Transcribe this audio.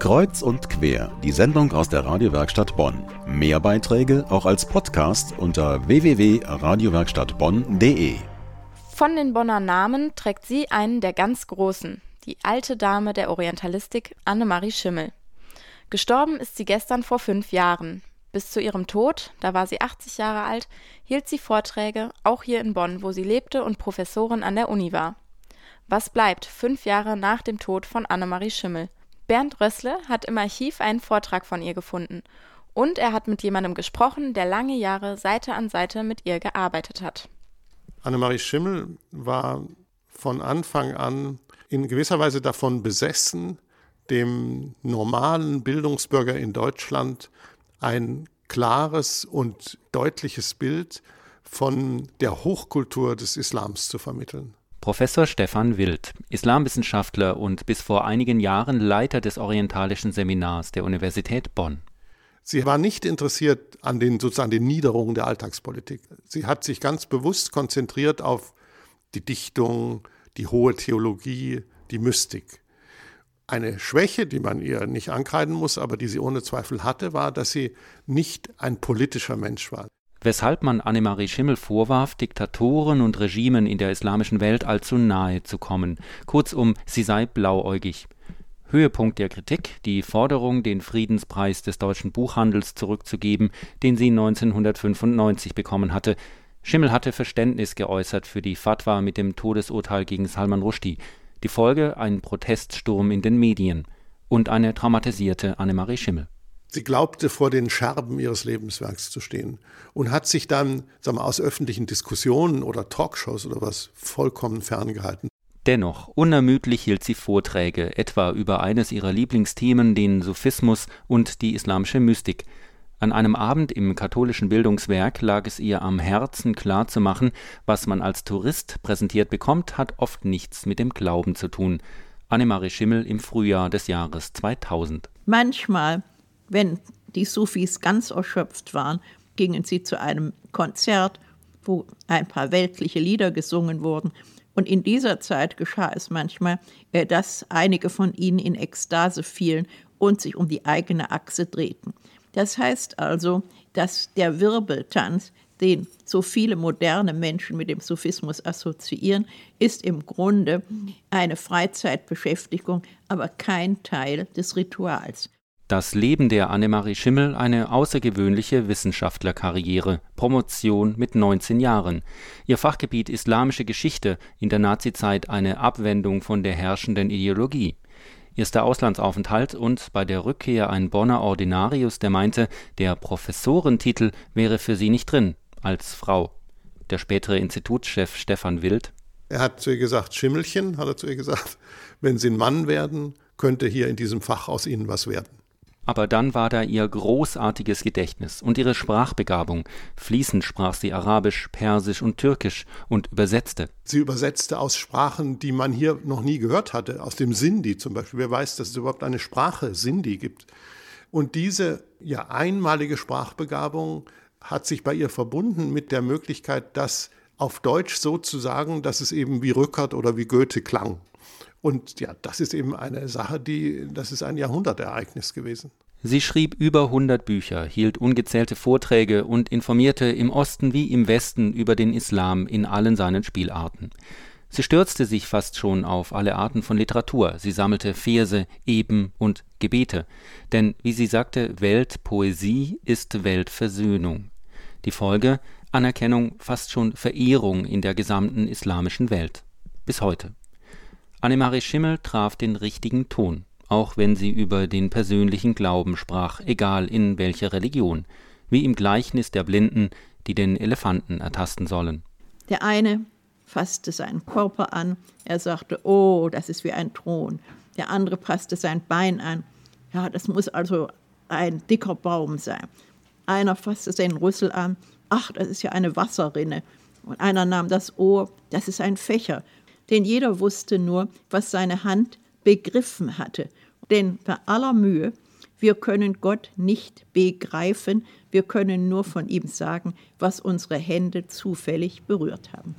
Kreuz und quer, die Sendung aus der Radiowerkstatt Bonn. Mehr Beiträge auch als Podcast unter www.radiowerkstattbonn.de. Von den Bonner Namen trägt sie einen der ganz großen, die alte Dame der Orientalistik Annemarie Schimmel. Gestorben ist sie gestern vor fünf Jahren. Bis zu ihrem Tod, da war sie 80 Jahre alt, hielt sie Vorträge, auch hier in Bonn, wo sie lebte und Professorin an der Uni war. Was bleibt fünf Jahre nach dem Tod von Annemarie Schimmel? Bernd Rössle hat im Archiv einen Vortrag von ihr gefunden. Und er hat mit jemandem gesprochen, der lange Jahre Seite an Seite mit ihr gearbeitet hat. Annemarie Schimmel war von Anfang an in gewisser Weise davon besessen, dem normalen Bildungsbürger in Deutschland ein klares und deutliches Bild von der Hochkultur des Islams zu vermitteln. Professor Stefan Wild, Islamwissenschaftler und bis vor einigen Jahren Leiter des Orientalischen Seminars der Universität Bonn. Sie war nicht interessiert an den sozusagen den Niederungen der Alltagspolitik. Sie hat sich ganz bewusst konzentriert auf die Dichtung, die hohe Theologie, die Mystik. Eine Schwäche, die man ihr nicht ankreiden muss, aber die sie ohne Zweifel hatte, war, dass sie nicht ein politischer Mensch war. Weshalb man Annemarie Schimmel vorwarf, Diktatoren und Regimen in der islamischen Welt allzu nahe zu kommen. Kurzum, sie sei blauäugig. Höhepunkt der Kritik die Forderung, den Friedenspreis des deutschen Buchhandels zurückzugeben, den sie 1995 bekommen hatte. Schimmel hatte Verständnis geäußert für die Fatwa mit dem Todesurteil gegen Salman Rushdie. Die Folge ein Proteststurm in den Medien und eine traumatisierte Annemarie Schimmel. Sie glaubte vor den Scherben ihres Lebenswerks zu stehen und hat sich dann sagen wir, aus öffentlichen Diskussionen oder Talkshows oder was vollkommen ferngehalten. Dennoch, unermüdlich hielt sie Vorträge, etwa über eines ihrer Lieblingsthemen, den Sufismus und die islamische Mystik. An einem Abend im katholischen Bildungswerk lag es ihr am Herzen klarzumachen, was man als Tourist präsentiert bekommt, hat oft nichts mit dem Glauben zu tun. Annemarie Schimmel im Frühjahr des Jahres 2000. Manchmal, wenn die Sufis ganz erschöpft waren, gingen sie zu einem Konzert, wo ein paar weltliche Lieder gesungen wurden. Und in dieser Zeit geschah es manchmal, äh, dass einige von ihnen in Ekstase fielen und sich um die eigene Achse drehten. Das heißt also, dass der Wirbeltanz, den so viele moderne Menschen mit dem Sufismus assoziieren, ist im Grunde eine Freizeitbeschäftigung, aber kein Teil des Rituals. Das Leben der Annemarie Schimmel eine außergewöhnliche Wissenschaftlerkarriere, Promotion mit 19 Jahren. Ihr Fachgebiet Islamische Geschichte, in der Nazizeit eine Abwendung von der herrschenden Ideologie erster Auslandsaufenthalt und bei der Rückkehr ein Bonner Ordinarius, der meinte, der Professorentitel wäre für sie nicht drin, als Frau. Der spätere Institutschef Stefan Wild. Er hat zu ihr gesagt, Schimmelchen, hat er zu ihr gesagt, wenn Sie ein Mann werden, könnte hier in diesem Fach aus Ihnen was werden. Aber dann war da ihr großartiges Gedächtnis und ihre Sprachbegabung. Fließend sprach sie Arabisch, Persisch und Türkisch und übersetzte. Sie übersetzte aus Sprachen, die man hier noch nie gehört hatte, aus dem Sindhi zum Beispiel. Wer weiß, dass es überhaupt eine Sprache Sindhi gibt. Und diese ja einmalige Sprachbegabung hat sich bei ihr verbunden mit der Möglichkeit, das auf Deutsch so zu sagen, dass es eben wie Rückert oder wie Goethe klang. Und ja, das ist eben eine Sache, die, das ist ein Jahrhundertereignis gewesen. Sie schrieb über 100 Bücher, hielt ungezählte Vorträge und informierte im Osten wie im Westen über den Islam in allen seinen Spielarten. Sie stürzte sich fast schon auf alle Arten von Literatur. Sie sammelte Verse, Eben und Gebete. Denn, wie sie sagte, Weltpoesie ist Weltversöhnung. Die Folge Anerkennung, fast schon Verehrung in der gesamten islamischen Welt. Bis heute. Annemarie Schimmel traf den richtigen Ton, auch wenn sie über den persönlichen Glauben sprach, egal in welcher Religion, wie im Gleichnis der Blinden, die den Elefanten ertasten sollen. Der eine fasste seinen Körper an, er sagte, oh, das ist wie ein Thron. Der andere passte sein Bein an, ja, das muss also ein dicker Baum sein. Einer fasste seinen Rüssel an, ach, das ist ja eine Wasserrinne. Und einer nahm das Ohr, das ist ein Fächer denn jeder wusste nur, was seine Hand begriffen hatte. Denn bei aller Mühe, wir können Gott nicht begreifen, wir können nur von ihm sagen, was unsere Hände zufällig berührt haben.